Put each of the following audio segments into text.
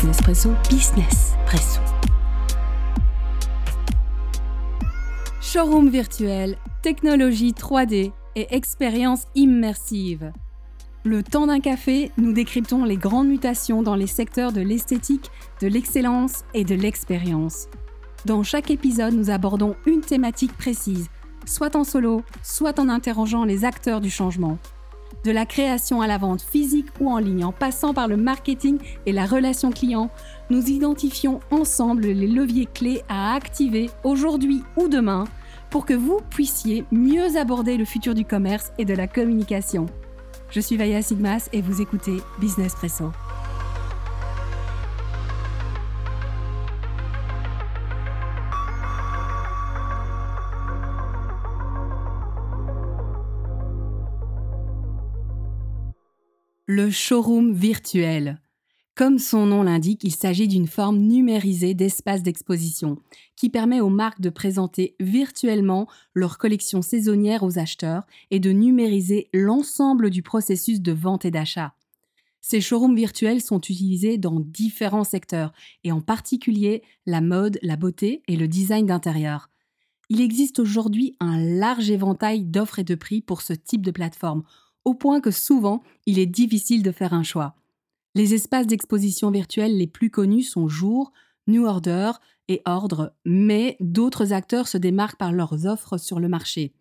Business Presso, Business Presso. Showroom virtuel, technologie 3D et expérience immersive. Le temps d'un café, nous décryptons les grandes mutations dans les secteurs de l'esthétique, de l'excellence et de l'expérience. Dans chaque épisode, nous abordons une thématique précise, soit en solo, soit en interrogeant les acteurs du changement. De la création à la vente physique ou en ligne, en passant par le marketing et la relation client, nous identifions ensemble les leviers clés à activer aujourd'hui ou demain pour que vous puissiez mieux aborder le futur du commerce et de la communication. Je suis Vaya Sigmas et vous écoutez Business Presso. Le showroom virtuel. Comme son nom l'indique, il s'agit d'une forme numérisée d'espace d'exposition qui permet aux marques de présenter virtuellement leur collection saisonnière aux acheteurs et de numériser l'ensemble du processus de vente et d'achat. Ces showrooms virtuels sont utilisés dans différents secteurs et en particulier la mode, la beauté et le design d'intérieur. Il existe aujourd'hui un large éventail d'offres et de prix pour ce type de plateforme, au point que souvent il est difficile de faire un choix. Les espaces d'exposition virtuels les plus connus sont Jour, New Order et Ordre, mais d'autres acteurs se démarquent par leurs offres sur le marché,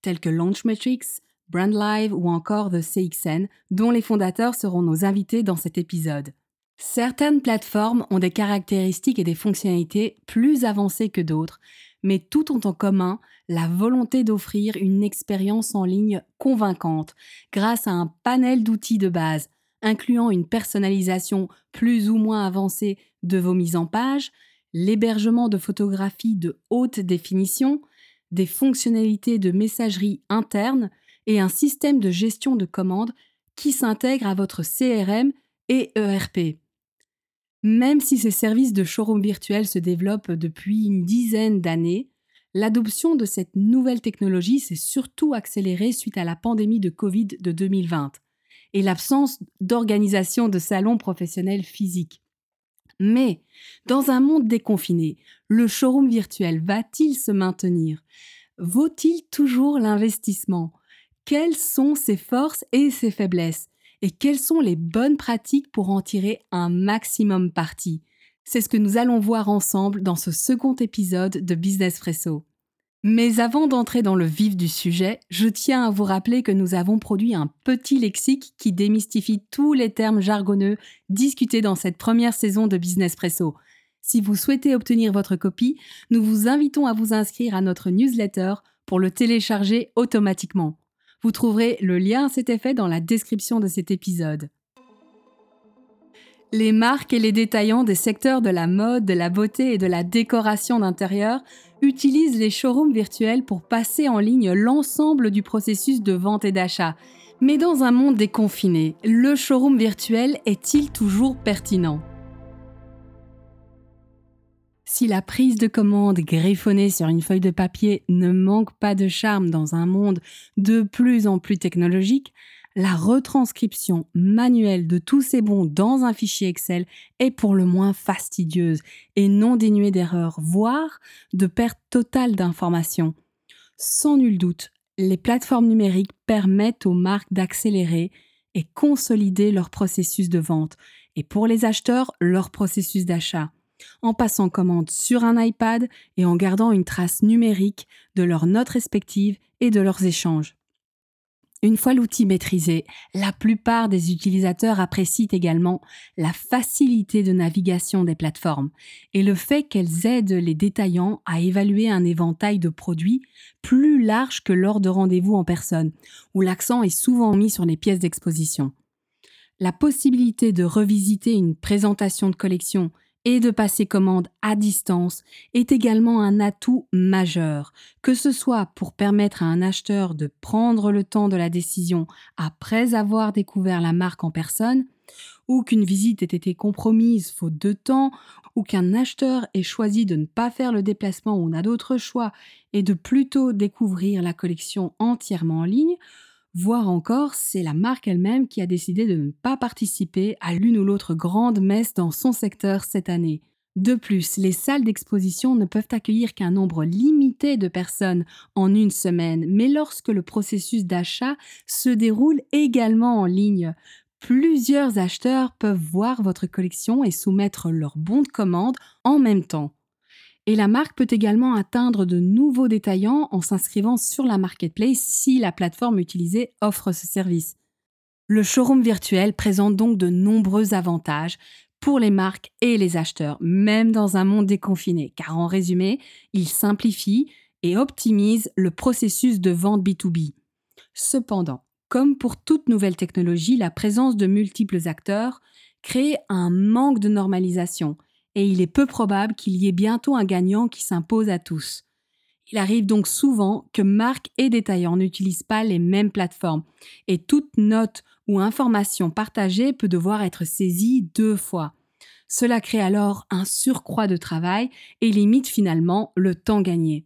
tels que Launchmetrics, BrandLive ou encore The CXN, dont les fondateurs seront nos invités dans cet épisode. Certaines plateformes ont des caractéristiques et des fonctionnalités plus avancées que d'autres, mais tout ont en commun la volonté d'offrir une expérience en ligne convaincante grâce à un panel d'outils de base, incluant une personnalisation plus ou moins avancée de vos mises en page, l'hébergement de photographies de haute définition, des fonctionnalités de messagerie interne et un système de gestion de commandes qui s'intègre à votre CRM et ERP. Même si ces services de showroom virtuel se développent depuis une dizaine d'années, l'adoption de cette nouvelle technologie s'est surtout accélérée suite à la pandémie de Covid de 2020 et l'absence d'organisation de salons professionnels physiques. Mais, dans un monde déconfiné, le showroom virtuel va-t-il se maintenir? Vaut-il toujours l'investissement? Quelles sont ses forces et ses faiblesses? Et quelles sont les bonnes pratiques pour en tirer un maximum parti? C'est ce que nous allons voir ensemble dans ce second épisode de Business Fresso. Mais avant d'entrer dans le vif du sujet, je tiens à vous rappeler que nous avons produit un petit lexique qui démystifie tous les termes jargonneux discutés dans cette première saison de Business Presso. Si vous souhaitez obtenir votre copie, nous vous invitons à vous inscrire à notre newsletter pour le télécharger automatiquement. Vous trouverez le lien à cet effet dans la description de cet épisode. Les marques et les détaillants des secteurs de la mode, de la beauté et de la décoration d'intérieur utilisent les showrooms virtuels pour passer en ligne l'ensemble du processus de vente et d'achat. Mais dans un monde déconfiné, le showroom virtuel est-il toujours pertinent? Si la prise de commande griffonnée sur une feuille de papier ne manque pas de charme dans un monde de plus en plus technologique, la retranscription manuelle de tous ces bons dans un fichier Excel est pour le moins fastidieuse et non dénuée d'erreurs, voire de perte totale d'informations. Sans nul doute, les plateformes numériques permettent aux marques d'accélérer et consolider leur processus de vente et pour les acheteurs leur processus d'achat en passant commande sur un iPad et en gardant une trace numérique de leurs notes respectives et de leurs échanges. Une fois l'outil maîtrisé, la plupart des utilisateurs apprécient également la facilité de navigation des plateformes et le fait qu'elles aident les détaillants à évaluer un éventail de produits plus large que lors de rendez-vous en personne, où l'accent est souvent mis sur les pièces d'exposition. La possibilité de revisiter une présentation de collection et de passer commande à distance est également un atout majeur, que ce soit pour permettre à un acheteur de prendre le temps de la décision après avoir découvert la marque en personne, ou qu'une visite ait été compromise faute de temps, ou qu'un acheteur ait choisi de ne pas faire le déplacement ou n'a d'autre choix et de plutôt découvrir la collection entièrement en ligne, voire encore c'est la marque elle-même qui a décidé de ne pas participer à l'une ou l'autre grande messe dans son secteur cette année. De plus, les salles d'exposition ne peuvent accueillir qu'un nombre limité de personnes en une semaine, mais lorsque le processus d'achat se déroule également en ligne, plusieurs acheteurs peuvent voir votre collection et soumettre leur bon de commande en même temps. Et la marque peut également atteindre de nouveaux détaillants en s'inscrivant sur la marketplace si la plateforme utilisée offre ce service. Le showroom virtuel présente donc de nombreux avantages pour les marques et les acheteurs, même dans un monde déconfiné, car en résumé, il simplifie et optimise le processus de vente B2B. Cependant, comme pour toute nouvelle technologie, la présence de multiples acteurs crée un manque de normalisation et il est peu probable qu'il y ait bientôt un gagnant qui s'impose à tous. Il arrive donc souvent que marques et détaillants n'utilisent pas les mêmes plateformes et toute note ou information partagée peut devoir être saisie deux fois. Cela crée alors un surcroît de travail et limite finalement le temps gagné.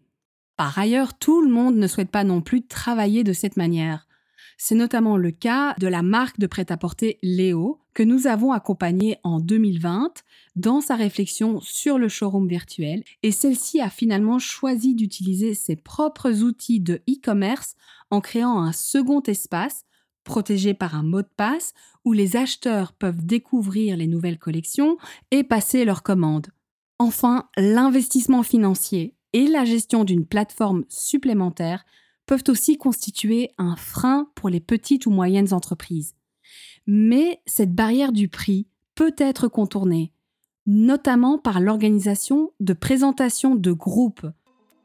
Par ailleurs, tout le monde ne souhaite pas non plus travailler de cette manière. C'est notamment le cas de la marque de prêt-à-porter Léo, que nous avons accompagnée en 2020 dans sa réflexion sur le showroom virtuel, et celle-ci a finalement choisi d'utiliser ses propres outils de e-commerce en créant un second espace protégé par un mot de passe où les acheteurs peuvent découvrir les nouvelles collections et passer leurs commandes. Enfin, l'investissement financier et la gestion d'une plateforme supplémentaire peuvent aussi constituer un frein pour les petites ou moyennes entreprises. Mais cette barrière du prix peut être contournée, notamment par l'organisation de présentations de groupes.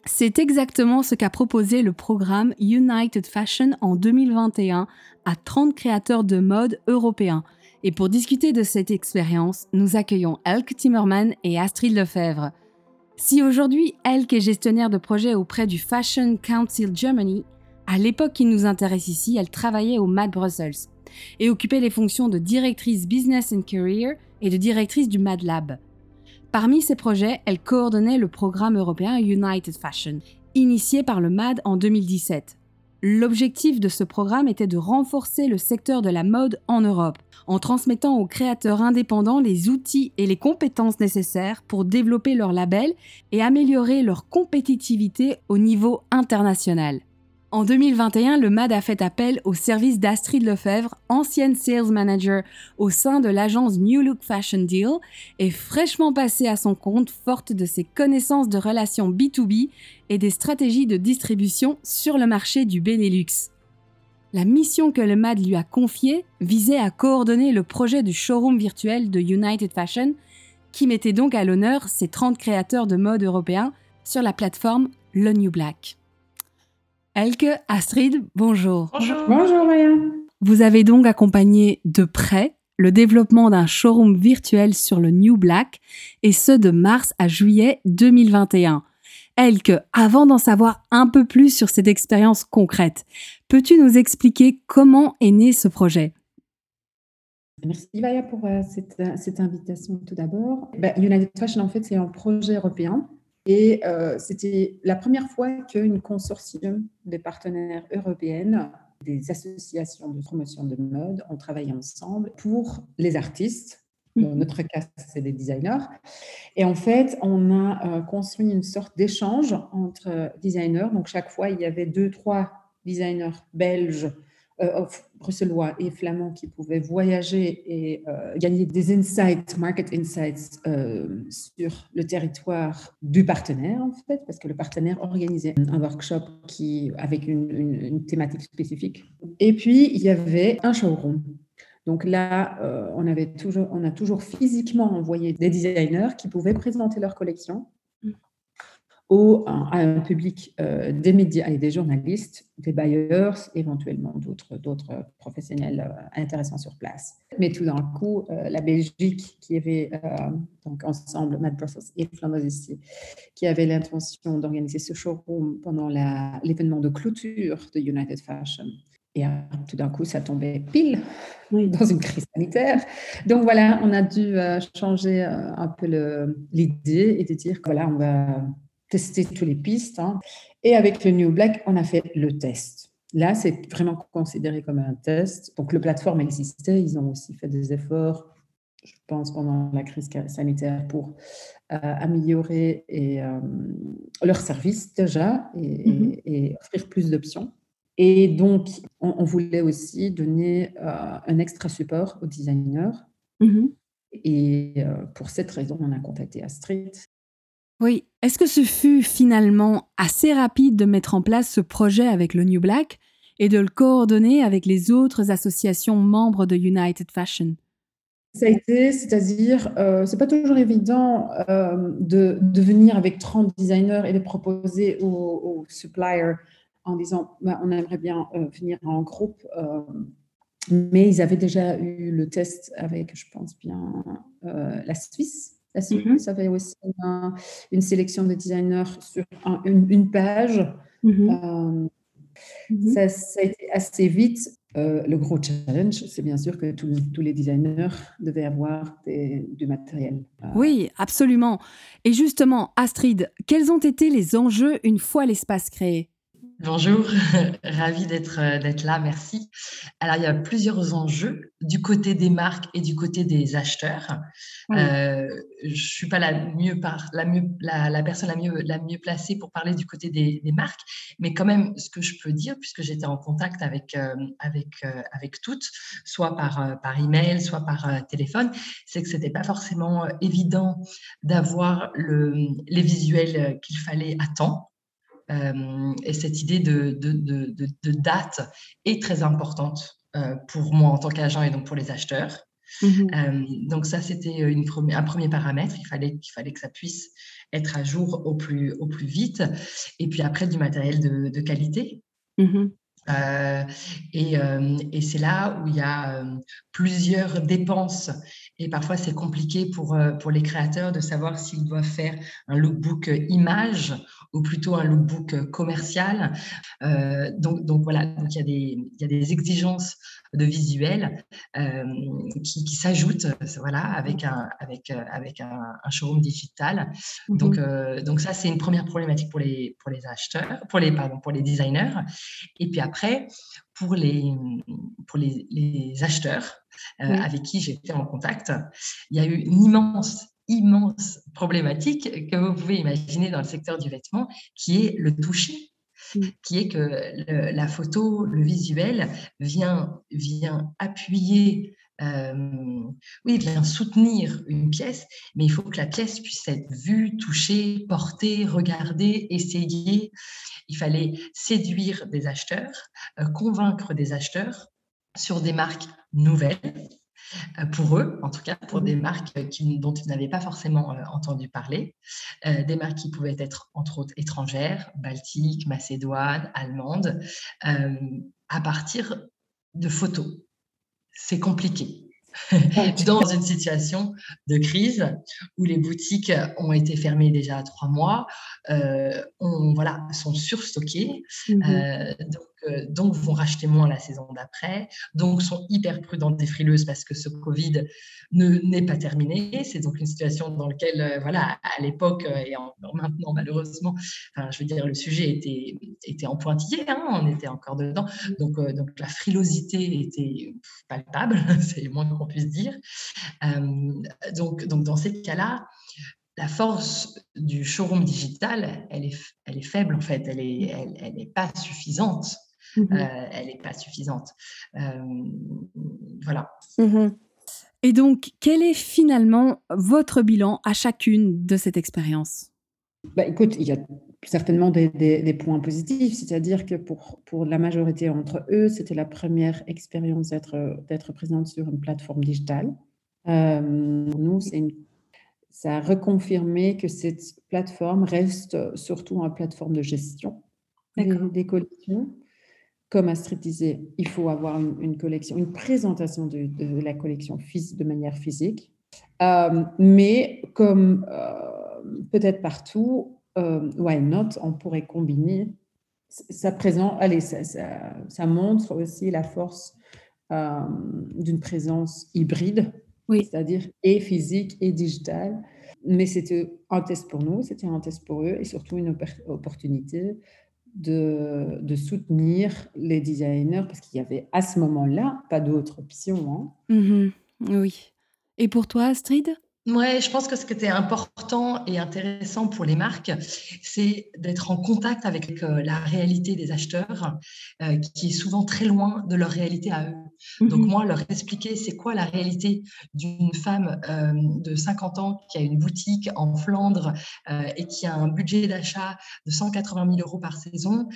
C'est exactement ce qu'a proposé le programme United Fashion en 2021 à 30 créateurs de mode européens. Et pour discuter de cette expérience, nous accueillons Elke Timmerman et Astrid Lefebvre. Si aujourd'hui Elke est gestionnaire de projet auprès du Fashion Council Germany, à l'époque qui nous intéresse ici, elle travaillait au Mad Brussels et occupait les fonctions de directrice Business and Career et de directrice du Mad Lab. Parmi ces projets, elle coordonnait le programme européen United Fashion, initié par le MAD en 2017. L'objectif de ce programme était de renforcer le secteur de la mode en Europe, en transmettant aux créateurs indépendants les outils et les compétences nécessaires pour développer leur label et améliorer leur compétitivité au niveau international. En 2021, le MAD a fait appel au service d'Astrid Lefebvre, ancienne sales manager au sein de l'agence New Look Fashion Deal, et fraîchement passée à son compte forte de ses connaissances de relations B2B et des stratégies de distribution sur le marché du Benelux. La mission que le MAD lui a confiée visait à coordonner le projet du showroom virtuel de United Fashion, qui mettait donc à l'honneur ses 30 créateurs de mode européens sur la plateforme Le New Black. Elke, Astrid, bonjour. Bonjour. Bonjour Maya. Vous avez donc accompagné de près le développement d'un showroom virtuel sur le New Black, et ce de mars à juillet 2021. Elke, avant d'en savoir un peu plus sur cette expérience concrète, peux-tu nous expliquer comment est né ce projet? Merci Maya pour euh, euh, cette, invitation tout d'abord. Ben, United Fashion, en fait, c'est un projet européen et euh, c'était la première fois qu'une consortium de partenaires européennes, des associations de promotion de mode, ont travaillé ensemble pour les artistes. Dans mhm. notre cas, c'est des designers. Et en fait, on a euh, construit une sorte d'échange entre designers. Donc, chaque fois, il y avait deux, trois designers belges euh, bruxellois et flamands qui pouvaient voyager et euh, gagner des insights, market insights euh, sur le territoire du partenaire en fait, parce que le partenaire organisait un workshop qui avec une, thématique spécifique. Et puis il y avait un showroom. Donc là, on, avait toujours, on a toujours physiquement envoyé des designers qui pouvaient présenter leur collection au, à un public euh, des médias et des journalistes, des bailleurs, éventuellement d'autres, d'autres professionnels euh, intéressants sur place. Mais tout d'un coup, euh, la Belgique, qui avait donc ensemble, Mad Brussels et Flanders ici, qui avait l'intention d'organiser ce showroom pendant l'événement de clôture de United Fashion. Et tout d'un coup, ça tombait pile dans une crise sanitaire. Donc voilà, on a dû changer un peu l'idée et de dire que voilà, on va tester toutes les pistes. Hein. Et avec le New Black, on a fait le test. Là, c'est vraiment considéré comme un test. Donc, le plateforme existait. Ils ont aussi fait des efforts, je pense, pendant la crise sanitaire pour euh, améliorer et, euh, leur service déjà mm-hmm. et, offrir plus d'options. Et donc, on, voulait aussi donner euh, un extra support aux designers. Mm-hmm. Et pour cette raison, on a contacté Astrid. Oui. Est-ce que ce fut finalement assez rapide de mettre en place ce projet avec le New Black et de le coordonner avec les autres associations membres de United Fashion? Ça a été, c'est-à-dire, euh, c'est pas toujours évident euh, de, venir avec 30 designers et de proposer aux, suppliers en disant bah, on aimerait bien euh, venir en groupe. Euh, mais ils avaient déjà eu le test avec, je pense bien, la Suisse. La Suisse mm-hmm. avait aussi une, sélection de designers sur une, page. Mm-hmm. Mm-hmm. Ça, ça, a été assez vite. Euh, le gros challenge, c'est bien sûr que tous les designers devaient avoir du matériel. Euh, oui, absolument. Et justement, Astrid, quels ont été les enjeux une fois l'espace créé? Bonjour, ravi d'être euh, d'être là, merci. Alors il y a plusieurs enjeux du côté des marques et du côté des acheteurs. Euh, je suis pas la mieux par la mieux la, la, personne la mieux la mieux placée pour parler du côté des, des, marques, mais quand même ce que je peux dire puisque j'étais en contact avec euh, avec euh, avec toutes, soit par par email, soit par téléphone, c'est que c'était pas forcément évident d'avoir le les visuels qu'il fallait à temps. Euh, et cette idée de, de, de, date est très importante euh, pour moi en tant qu'agent et donc pour les acheteurs. Mmh euh, donc ça, c'était un premier paramètre. Il fallait, qu'il fallait que ça puisse être à jour au plus, au plus vite. Et puis après, du matériel de, qualité. Mmh et, et c'est là où il y a plusieurs dépenses et parfois c'est compliqué pour, pour les créateurs de savoir s'ils doivent faire un lookbook image ou plutôt un lookbook commercial. Euh, donc, donc voilà, donc il y, a des, il y a des exigences de visuel euh, qui, qui s'ajoutent voilà, avec un, avec, avec un, showroom digital. Mmh donc, euh, donc ça, c'est une première problématique pour les, pour les acheteurs, pour les, pardon, pour les designers. Et puis après, pour les, pour les, les acheteurs avec qui j'étais en contact, il y a eu une immense immense problématique que vous pouvez imaginer dans le secteur du vêtement, qui est le toucher, qui est que la photo, le visuel vient, vient appuyer, euh, oui, vient soutenir une pièce, mais il faut que la pièce puisse être vue, touchée, portée, regardée, essayée. Il fallait séduire des acheteurs, euh, convaincre des acheteurs sur des marques nouvelles, euh, pour eux, en tout cas pour des mmh. marques qui, dont ils n'avaient pas forcément euh, entendu parler, euh, des marques qui pouvaient être entre autres étrangères, baltiques, macédoines, allemandes, à partir de photos. C'est compliqué. dans une situation de crise où les boutiques ont été fermées déjà trois mois, on, voilà, sont surstockées. Donc, euh, donc vont racheter moins la saison d'après, donc sont hyper prudentes et frileuses parce que ce Covid n'est pas terminé. C'est donc une situation dans laquelle, euh, voilà, à l'époque euh, et maintenant malheureusement, je veux dire, le sujet était, était en pointillé, hein, on était encore dedans, donc, donc la frilosité était palpable, c'est le moins qu'on puisse dire. donc, donc dans ces cas-là, la force du showroom digital, elle est, elle est faible en fait, elle n'est elle, elle pas suffisante. Mmh euh, elle n'est pas suffisante. Euh, voilà. Mmh Et donc, quel est finalement votre bilan à chacune de cette expérience? Bah, Écoute, il y a certainement des, points positifs, c'est-à-dire que pour, pour la majorité d'entre eux, c'était la première expérience d'être présente sur une plateforme digitale. Euh, nous, une, ça a reconfirmé que cette plateforme reste surtout une plateforme de gestion des, collections comme disait, il faut avoir une, collection, une présentation de, la collection de manière physique. Euh, mais comme euh, peut-être partout, euh, why not, on pourrait combiner. Ça, présent, allez, ça, ça, montre aussi la force d'une présence hybride, oui. c'est-à-dire et physique et digitale. Mais c'était un test pour nous, c'était un test pour eux et surtout une opportunité de, de, soutenir les designers parce qu'il y avait à ce moment-là pas d'autre option. Hein. Mm-hmm. oui. Et pour toi, Astrid? Ouais, je pense que ce qui était important et intéressant pour les marques, c'est d'être en contact avec euh, la réalité des acheteurs, euh, qui est souvent très loin de leur réalité à eux. Donc mmh moi, leur expliquer c'est quoi la réalité d'une femme euh, de 50 ans qui a une boutique en Flandre et qui a un budget d'achat de 180 000 euros par saison,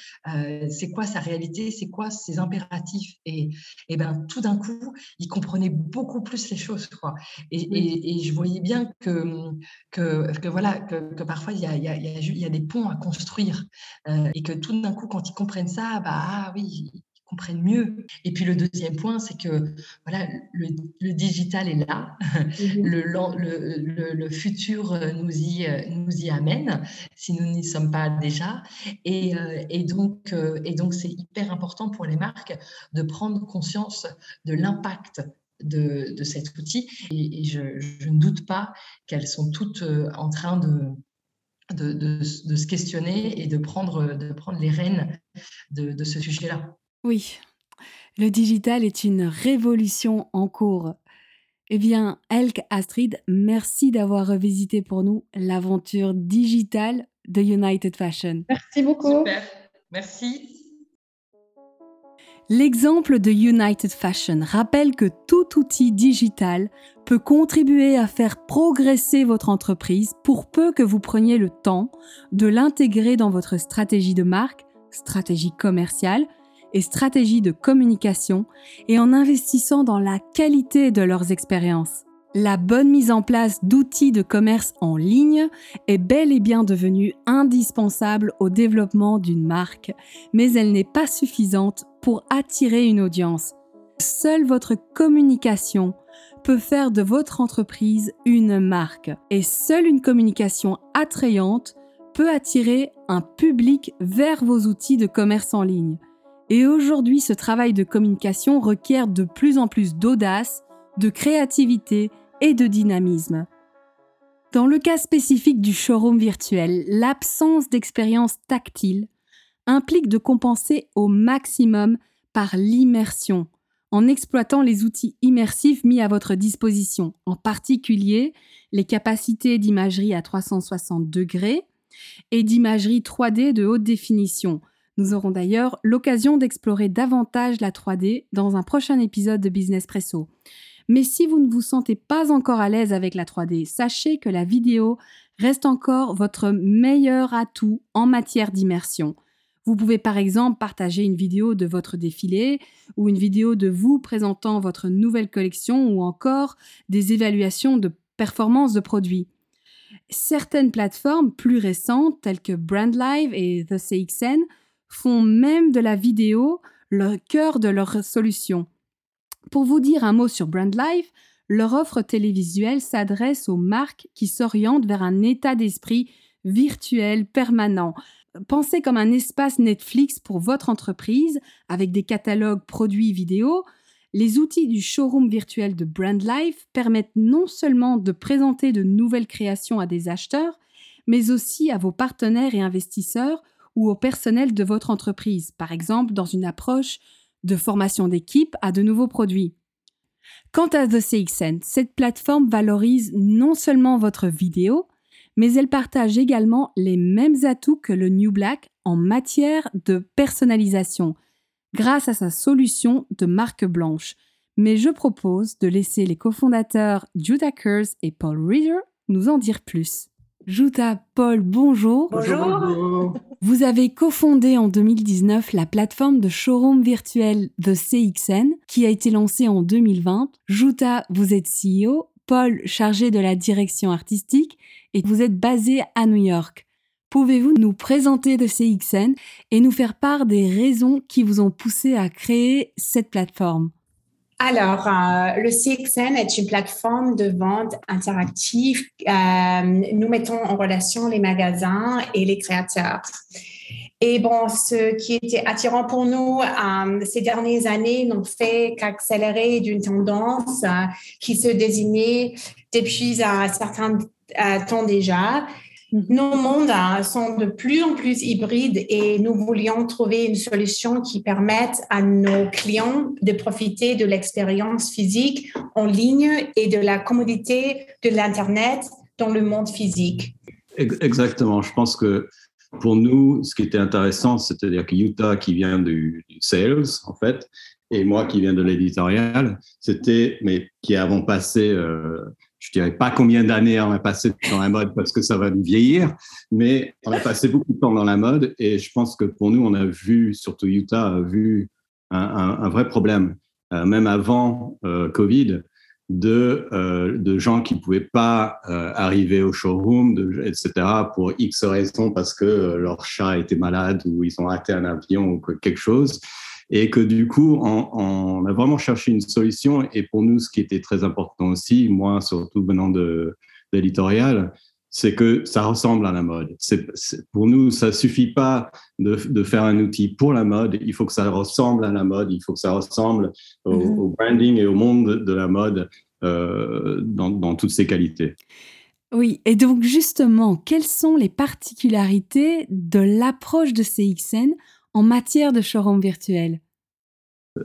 c'est quoi sa réalité, c'est quoi ses impératifs? Et, et ben tout d'un coup, ils comprenaient beaucoup plus les choses. Quoi. et, et je voyais bien que, que, que voilà, que, que, parfois il y a, y, a, y a, des ponts à construire euh, et que tout d'un coup, quand ils comprennent ça, bah ah oui, ils comprennent mieux. Et puis le deuxième point, c'est que voilà, le, le, digital est là, mmh le, le, le, futur nous y, nous y amène si nous n'y sommes pas déjà. Et, euh, et donc, euh, et donc c'est hyper important pour les marques de prendre conscience de l'impact de, cet outil. Et, je, ne doute pas qu'elles sont toutes euh, en train de, de, se questionner et de prendre, de prendre les rênes de, ce sujet-là. Oui, le digital est une révolution en cours. Eh bien, Elk Astrid, merci d'avoir revisité pour nous l'aventure digitale de United Fashion. Merci beaucoup. Super. Merci. L'exemple de United Fashion rappelle que tout outil digital peut contribuer à faire progresser votre entreprise pour peu que vous preniez le temps de l'intégrer dans votre stratégie de marque, stratégie commerciale et stratégie de communication et en investissant dans la qualité de leurs expériences. La bonne mise en place d'outils de commerce en ligne est bel et bien devenue indispensable au développement d'une marque, mais elle n'est pas suffisante pour attirer une audience. Seule votre communication peut faire de votre entreprise une marque et seule une communication attrayante peut attirer un public vers vos outils de commerce en ligne. Et aujourd'hui, ce travail de communication requiert de plus en plus d'audace, de créativité et de dynamisme. Dans le cas spécifique du showroom virtuel, l'absence d'expérience tactile implique de compenser au maximum par l'immersion, en exploitant les outils immersifs mis à votre disposition, en particulier les capacités d'imagerie à 360 degrés et d'imagerie 3D de haute définition. Nous aurons d'ailleurs l'occasion d'explorer davantage la 3D dans un prochain épisode de Business Presso. Mais si vous ne vous sentez pas encore à l'aise avec la 3D, sachez que la vidéo reste encore votre meilleur atout en matière d'immersion. Vous pouvez par exemple partager une vidéo de votre défilé ou une vidéo de vous présentant votre nouvelle collection ou encore des évaluations de performance de produits. Certaines plateformes plus récentes telles que BrandLive et The CXN font même de la vidéo le cœur de leur solution. Pour vous dire un mot sur BrandLife, leur offre télévisuelle s'adresse aux marques qui s'orientent vers un état d'esprit virtuel permanent. Pensez comme un espace Netflix pour votre entreprise avec des catalogues produits vidéo. Les outils du showroom virtuel de BrandLife permettent non seulement de présenter de nouvelles créations à des acheteurs, mais aussi à vos partenaires et investisseurs ou au personnel de votre entreprise, par exemple dans une approche de formation d'équipe à de nouveaux produits. Quant à The CXN, cette plateforme valorise non seulement votre vidéo, mais elle partage également les mêmes atouts que le New Black en matière de personnalisation, grâce à sa solution de marque blanche. Mais je propose de laisser les cofondateurs Judah Kurz et Paul Reader nous en dire plus. Juta Paul, bonjour. Bonjour. Vous avez cofondé en 2019 la plateforme de showroom virtuel The CXN qui a été lancée en 2020. Juta, vous êtes CEO, Paul chargé de la direction artistique et vous êtes basé à New York. Pouvez-vous nous présenter The CXN et nous faire part des raisons qui vous ont poussé à créer cette plateforme? Alors, euh, le CXN est une plateforme de vente interactive. Euh, nous mettons en relation les magasins et les créateurs. Et bon, ce qui était attirant pour nous euh, ces dernières années n'ont fait qu'accélérer d'une tendance qui se désignait depuis un certain temps déjà. Mhm. Nos mondes hein, sont de plus en plus hybrides et nous voulions trouver une solution qui permette à nos clients de profiter de l'expérience physique en ligne et de la commodité de l'Internet dans le monde physique. Exactement. Je pense que pour nous, ce qui était intéressant, c'est-à-dire que Utah, qui vient du, sales, en fait, et moi qui viens de l'éditorial, c'était, mais qui avons passé, euh, je dirais pas combien d'années on a passé dans la mode parce que ça va nous vieillir, mais on a passé beaucoup de temps dans la mode et je pense que pour nous, on a vu, surtout Utah, a vu un, vrai problème, euh, même avant euh, Covid, de, euh, de gens qui ne pouvaient pas arriver au showroom, etc., pour X raisons, parce que leur chat était malade ou ils ont raté un avion ou quelque chose. Et que du coup, on, on, a vraiment cherché une solution. Et pour nous, ce qui était très important aussi, moi surtout venant de, de l'éditorial, c'est que ça ressemble à la mode. C'est, pour nous, ça suffit pas de, de, faire un outil pour la mode. Il faut que ça ressemble à la mode. Il faut que ça ressemble au, mm-hmm. au branding et au monde de la mode euh, dans, dans, toutes ses qualités. Oui, et donc justement, quelles sont les particularités de l'approche de CXN en matière de showroom virtuel?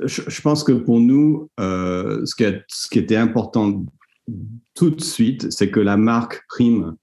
Je, pense que pour nous, euh, ce, qui était important tout de suite, c'est que la marque prime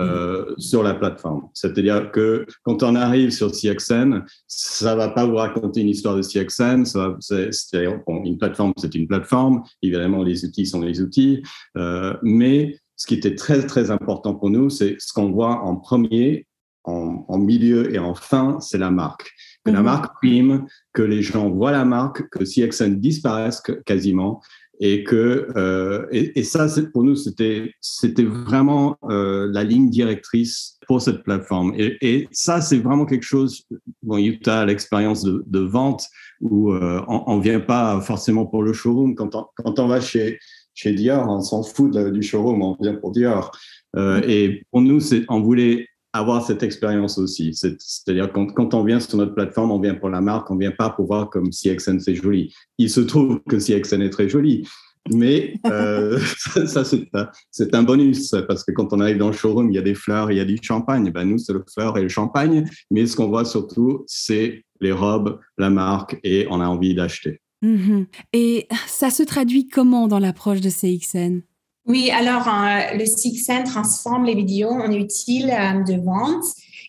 euh, sur la plateforme. C'est-à-dire que quand on arrive sur CXN, ça va pas vous raconter une histoire de CXN. C'est, une plateforme, c'est une plateforme. Évidemment, les outils sont les outils. Euh, mais ce qui était très, très important pour nous, c'est ce qu'on voit en premier, en, milieu et en fin, c'est la marque. Que la mhm. marque prime, que les gens voient la marque, que CXN disparaisse quasiment et que euh, et, et, ça pour nous c'était c'était vraiment euh, la ligne directrice pour cette plateforme. Et, et ça c'est vraiment quelque chose bon Utah l'expérience de, de, vente où euh, on, on vient pas forcément pour le showroom. Quand on, quand on va chez chez Dior on s'en fout du showroom on vient pour Dior. Euh, et pour nous c'est on voulait avoir cette expérience aussi. C'est-à-dire quand, quand on vient sur notre plateforme, on vient pour la marque, on vient pas pour voir comme CXN c'est joli. Il se trouve que CXN est très joli, mais euh, ça, c'est un, bonus parce que quand on arrive dans le showroom, il y a des fleurs, il y a du champagne. Ben, nous, c'est le fleur et le champagne, mais ce qu'on voit surtout, c'est les robes, la marque et on a envie d'acheter. Mm-hmm. Et ça se traduit comment dans l'approche de CXN oui, alors euh, le CXN transforme les vidéos en utiles euh, de vente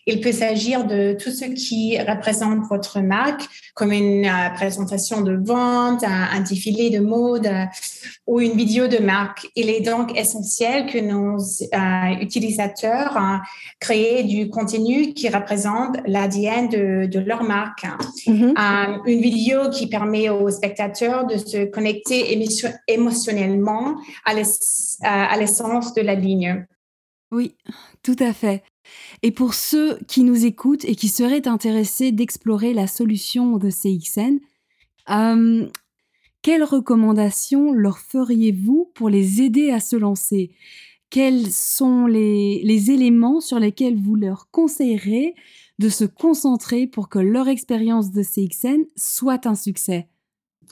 il peut s'agir de tout ce qui représente votre marque, comme une euh, présentation de vente, un, défilé de mode euh, ou une vidéo de marque. Il est donc essentiel que nos euh, utilisateurs créent du contenu qui représente l'ADN de, de, leur marque. Mm-hmm. une vidéo qui permet aux spectateurs de se connecter émotionnellement à l'essence de la ligne. Oui, tout à fait. Et pour ceux qui nous écoutent et qui seraient intéressés d'explorer la solution de CXN, euh, quelles recommandations leur feriez-vous pour les aider à se lancer? Quels sont les, éléments sur lesquels vous leur conseillerez de se concentrer pour que leur expérience de CXN soit un succès?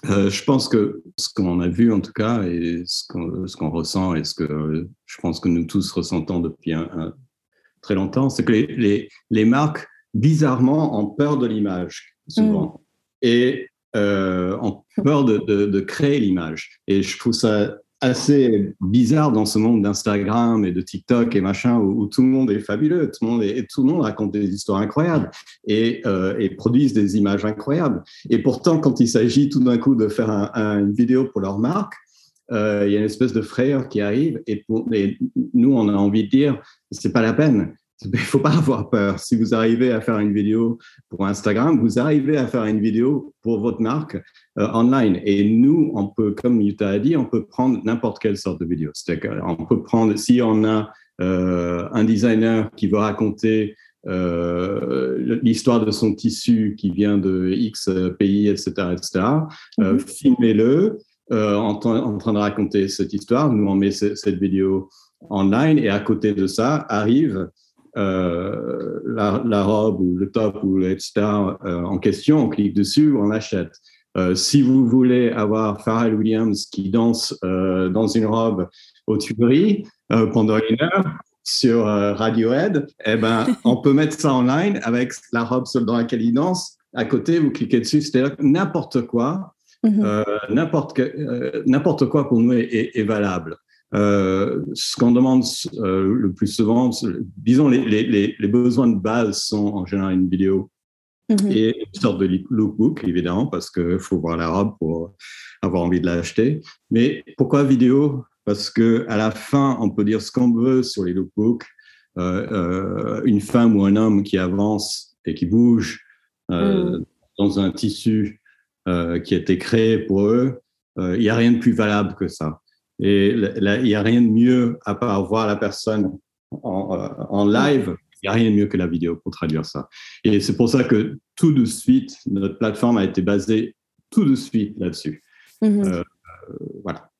Euh, je pense que ce qu'on a vu en tout cas et ce qu'on qu ressent et ce que je pense que nous tous ressentons depuis un, très longtemps, c'est que les, les, les, marques, bizarrement, ont peur de l'image, souvent, mm. et euh, ont peur de, de, de créer l'image. Et je trouve ça assez bizarre dans ce monde d'Instagram et de TikTok et machin où, où, tout le monde est fabuleux, tout le monde, est, tout le monde raconte des histoires incroyables et, euh, et produisent des images incroyables. Et pourtant, quand il s'agit tout d'un coup de faire un, un, une vidéo pour leur marque, il y a une espèce de frayeur qui arrive et, pour, et nous, on a envie de dire, c'est pas la peine. Il faut pas avoir peur. Si vous arrivez à faire une vidéo pour Instagram, vous arrivez à faire une vidéo pour votre marque euh, online. Et nous, on peut, comme Yuta a dit, on peut prendre n'importe quelle sorte de vidéo. C'est-à-dire qu'on peut prendre, si on a euh, un designer qui veut raconter euh, l'histoire de son tissu qui vient de X pays, etc., etc., euh, mm -hmm. filmez-le euh, en, en, train de raconter cette histoire. Nous, on met cette vidéo online et à côté de ça arrive euh, la, la, robe ou le top ou etc. Euh, en question. On clique dessus, on l'achète. Euh, si vous voulez avoir Pharrell Williams qui danse dans une robe au tuberie pendant une heure, sur Radiohead, eh ben, on peut mettre ça en ligne avec la robe dans laquelle il danse. À côté, vous cliquez dessus, c'est-à-dire n'importe quoi, mhm. n'importe quoi pour nous est, valable. ce qu'on demande le plus souvent, disons, les, les, les, besoins de base sont en général une vidéo Mhm. Et une sorte de lookbook, évidemment, parce qu'il faut voir la robe pour avoir envie de l'acheter. Mais pourquoi vidéo? Parce qu'à la fin, on peut dire ce qu'on veut sur les lookbooks. Euh, euh, une femme ou un homme qui avance et qui bouge euh, mhm. dans un tissu qui a été créé pour eux, il n'y a rien de plus valable que ça. Et il n'y a rien de mieux à part voir la personne en, en live il n'y a rien de mieux que la vidéo pour traduire ça. Et c'est pour ça que tout de suite, notre plateforme a été basée tout de suite là-dessus. Mhm. Euh, euh, voilà.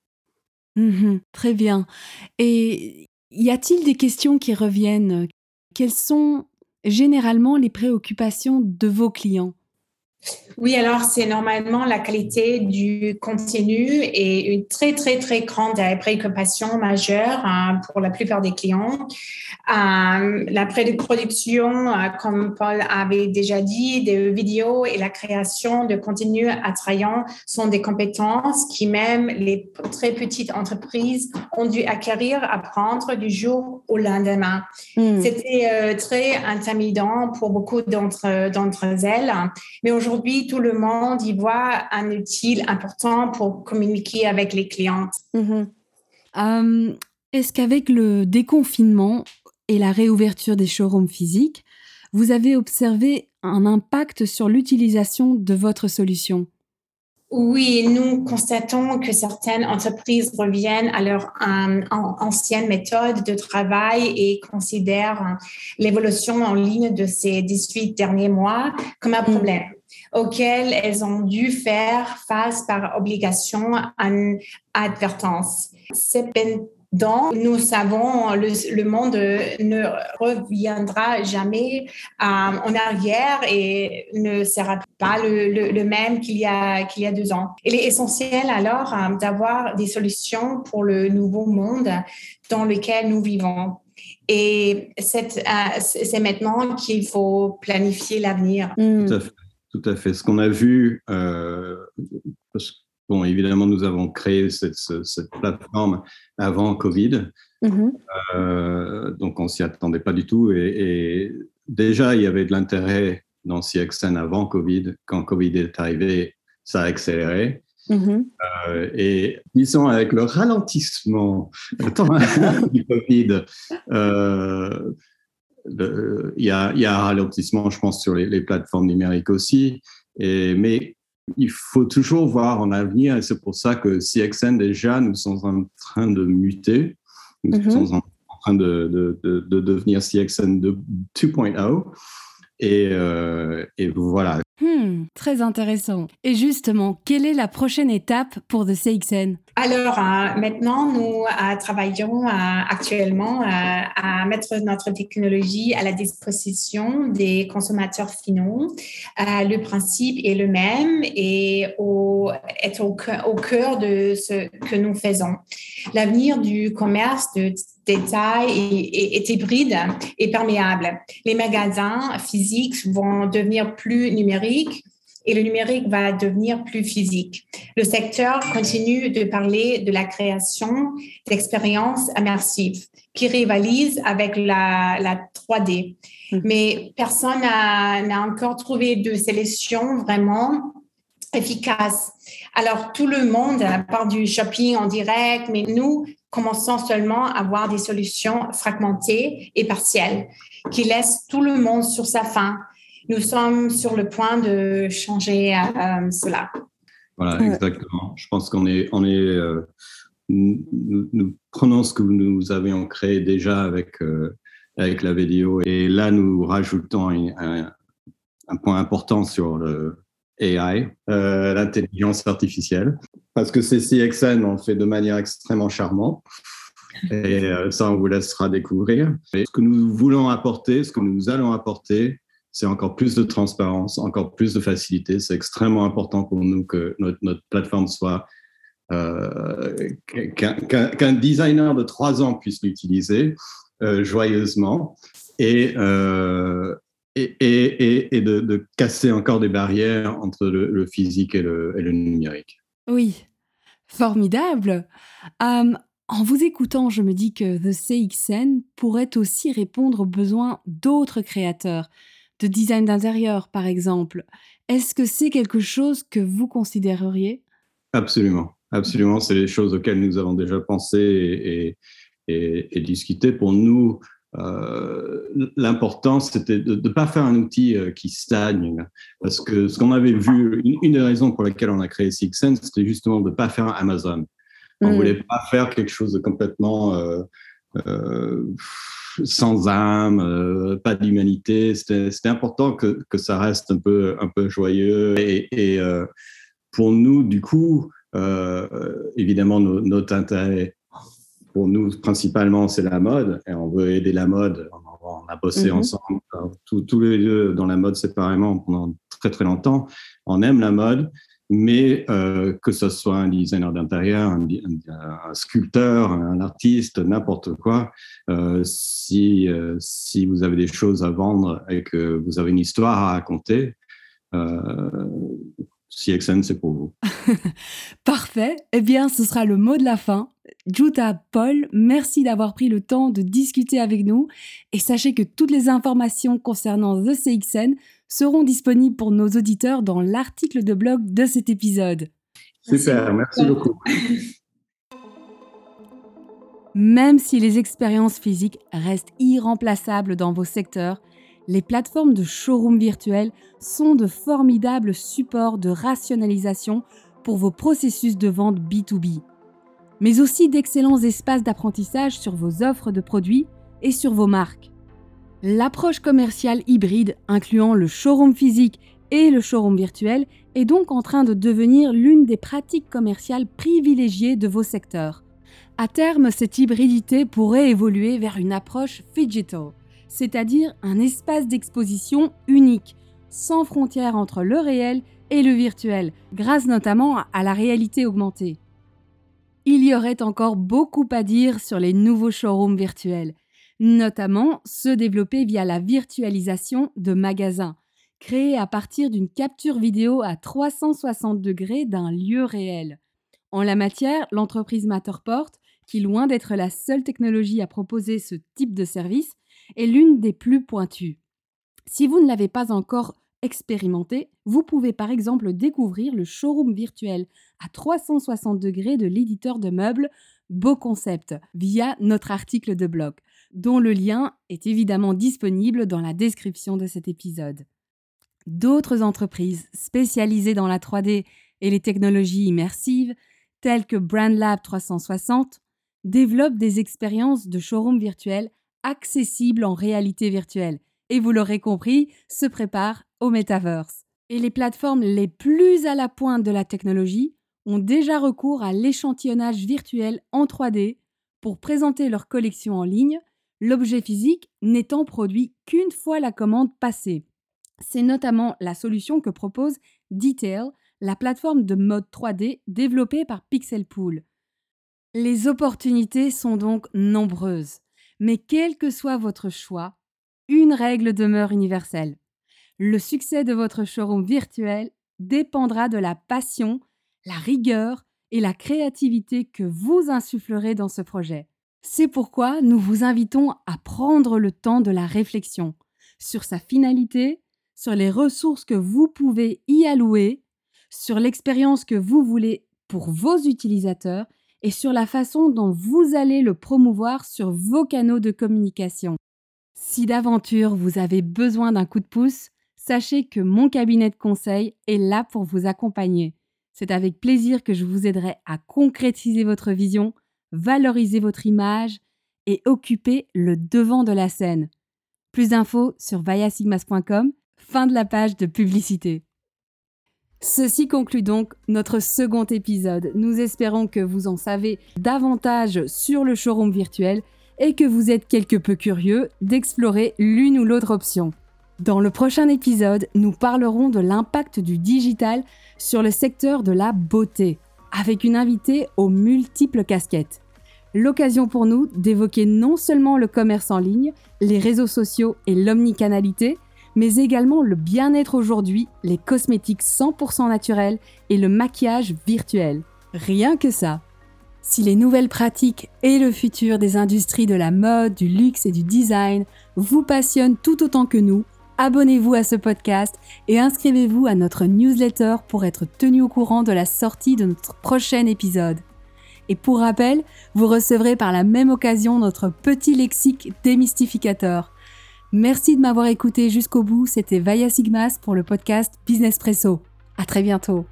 Mhm, très bien. Et y a-t-il des questions qui reviennent? Quelles sont généralement les préoccupations de vos clients? Oui, alors c'est normalement la qualité du contenu et une très, très, très grande préoccupation majeure hein, pour la plupart des clients. Euh, la production, euh, comme Paul avait déjà dit, des vidéos et la création de contenu attrayant sont des compétences qui même les très petites entreprises ont dû acquérir, apprendre du jour au lendemain. Hmm. C'était euh, très intimidant pour beaucoup d'entre elles, mais aujourd'hui, tout le monde y voit un utile important pour communiquer avec les clientes. Mhm. Euh, est-ce qu'avec le déconfinement et la réouverture des showrooms physiques, vous avez observé un impact sur l'utilisation de votre solution? Oui, nous constatons que certaines entreprises reviennent à leur euh, ancienne méthode de travail et considèrent l'évolution en ligne de ces 18 derniers mois comme un mm. problème auxquelles elles ont dû faire face par obligation en advertence. Cependant, nous savons le, le monde ne reviendra jamais euh, en arrière et ne sera pas le, le, même qu'il y, a, qu'il y a deux ans. Il est essentiel alors euh, d'avoir des solutions pour le nouveau monde dans lequel nous vivons. Et euh, c'est maintenant qu'il faut planifier l'avenir. Tout à fait. Tout à fait. Ce qu'on a vu, euh, bon, évidemment, nous avons créé cette, plateforme avant Covid, mm-hmm. euh, donc on s'y attendait pas du tout. Et, déjà, il y avait de l'intérêt dans CXN avant Covid. Quand Covid est arrivé, ça a accéléré. Mm-hmm. Euh, et disons, avec le ralentissement du Covid, il y, y, a, un ralentissement, je pense, sur les, plateformes numériques aussi. Et, mais il faut toujours voir en avenir, et c'est pour ça que CXN, déjà, nous sommes en train de muter. Nous mm-hmm. sommes en train de, de, de, de devenir CXN 2.0. Et, euh, et, voilà. Hmm, très intéressant. Et justement, quelle est la prochaine étape pour The CXN Alors, euh, maintenant, nous euh, travaillons actuellement à mettre notre technologie à la disposition des consommateurs finaux. le principe est le même et est au cœur de ce que nous faisons. L'avenir du commerce de détail est, hybride et perméable. Les magasins physiques vont devenir plus numériques et le numérique va devenir plus physique. Le secteur continue de parler de la création d'expériences immersives qui rivalisent avec la, la 3D. Mmh. Mais personne n'a encore trouvé de solution vraiment efficace. Alors, tout le monde part du shopping en direct, mais nous, commençons seulement à avoir des solutions fragmentées et partielles qui laissent tout le monde sur sa faim. Nous sommes sur le point de changer euh, cela. Voilà, exactement. Je pense qu'on est, on est, euh, nous, prenons ce que nous avions créé déjà avec, euh, avec la vidéo et là nous rajoutons un, un point important sur le, AI, l'intelligence artificielle parce que ces CXN, on fait de manière extrêmement charmante. Et ça, on vous laissera découvrir. ce que nous voulons apporter, ce que nous allons apporter, c'est encore plus de transparence, encore plus de facilité. C'est extrêmement important pour nous que notre, plateforme soit euh, qu'un designer de trois ans puisse l'utiliser. joyeusement et, et, et, de, casser encore des barrières entre le, physique et le, numérique. Oui, formidable. en vous écoutant, je me dis que The CXN pourrait aussi répondre aux besoins d'autres créateurs, de design d'intérieur par exemple. Est-ce que c'est quelque chose que vous considéreriez? Absolument, absolument. C'est les choses auxquelles nous avons déjà pensé et, et discuté. Pour nous, euh, l'important, c'était de ne pas faire un outil euh, qui stagne. Parce que ce qu'on avait vu, une, des raisons pour lesquelles on a créé Sixen, c'était justement de ne pas faire Amazon. On ne mm. voulait pas faire quelque chose de complètement euh, sans âme, pas d'humanité. C'était important que, que, ça reste un peu, un peu joyeux. Et, et pour nous, du coup, évidemment, notre intérêt pour nous, principalement, c'est la mode et on veut aider la mode. On a bossé mhm. ensemble, tous, les deux dans la mode séparément pendant très très longtemps. On aime la mode, mais euh, que ce soit un designer d'intérieur, un, sculpteur, un artiste, n'importe quoi, euh, si, euh, si vous avez des choses à vendre et que vous avez une histoire à raconter, CXN, c'est pour vous. Parfait. Eh bien, ce sera le mot de la fin. Juta Paul, merci d'avoir pris le temps de discuter avec nous et sachez que toutes les informations concernant The CXN seront disponibles pour nos auditeurs dans l'article de blog de cet épisode. Super, merci beaucoup. Même si les expériences physiques restent irremplaçables dans vos secteurs, les plateformes de showroom virtuels sont de formidables supports de rationalisation pour vos processus de vente B2B, mais aussi d'excellents espaces d'apprentissage sur vos offres de produits et sur vos marques. L'approche commerciale hybride incluant le showroom physique et le showroom virtuel est donc en train de devenir l'une des pratiques commerciales privilégiées de vos secteurs. À terme, cette hybridité pourrait évoluer vers une approche digital c'est-à-dire un espace d'exposition unique, sans frontières entre le réel et le virtuel, grâce notamment à la réalité augmentée. Il y aurait encore beaucoup à dire sur les nouveaux showrooms virtuels, notamment ceux développés via la virtualisation de magasins, créés à partir d'une capture vidéo à 360 degrés d'un lieu réel. En la matière, l'entreprise Matterport, qui loin d'être la seule technologie à proposer ce type de service, est l'une des plus pointues. Si vous ne l'avez pas encore expérimenté, vous pouvez par exemple découvrir le showroom virtuel à 360 degrés de l'éditeur de meubles Beau Concept via notre article de blog, dont le lien est évidemment disponible dans la description de cet épisode. D'autres entreprises spécialisées dans la 3D et les technologies immersives, telles que BrandLab 360, développent des expériences de showroom virtuel accessible en réalité virtuelle et vous l'aurez compris, se prépare au metaverse. Et les plateformes les plus à la pointe de la technologie ont déjà recours à l'échantillonnage virtuel en 3D pour présenter leur collection en ligne, l'objet physique n'étant produit qu'une fois la commande passée. C'est notamment la solution que propose Detail, la plateforme de mode 3D développée par Pixelpool. Les opportunités sont donc nombreuses. Mais quel que soit votre choix, une règle demeure universelle. Le succès de votre showroom virtuel dépendra de la passion, la rigueur et la créativité que vous insufflerez dans ce projet. C'est pourquoi nous vous invitons à prendre le temps de la réflexion sur sa finalité, sur les ressources que vous pouvez y allouer, sur l'expérience que vous voulez pour vos utilisateurs et sur la façon dont vous allez le promouvoir sur vos canaux de communication. Si d'aventure vous avez besoin d'un coup de pouce, sachez que mon cabinet de conseil est là pour vous accompagner. C'est avec plaisir que je vous aiderai à concrétiser votre vision, valoriser votre image et occuper le devant de la scène. Plus d'infos sur vayasigmas.com, fin de la page de publicité. Ceci conclut donc notre second épisode. Nous espérons que vous en savez davantage sur le showroom virtuel et que vous êtes quelque peu curieux d'explorer l'une ou l'autre option. Dans le prochain épisode, nous parlerons de l'impact du digital sur le secteur de la beauté, avec une invitée aux multiples casquettes. L'occasion pour nous d'évoquer non seulement le commerce en ligne, les réseaux sociaux et l'omnicanalité, mais également le bien-être aujourd'hui, les cosmétiques 100% naturels et le maquillage virtuel. Rien que ça. Si les nouvelles pratiques et le futur des industries de la mode, du luxe et du design vous passionnent tout autant que nous, abonnez-vous à ce podcast et inscrivez-vous à notre newsletter pour être tenu au courant de la sortie de notre prochain épisode. Et pour rappel, vous recevrez par la même occasion notre petit lexique démystificateur. Merci de m'avoir écouté jusqu'au bout. C'était Vaya Sigmas pour le podcast Business Presso. À très bientôt.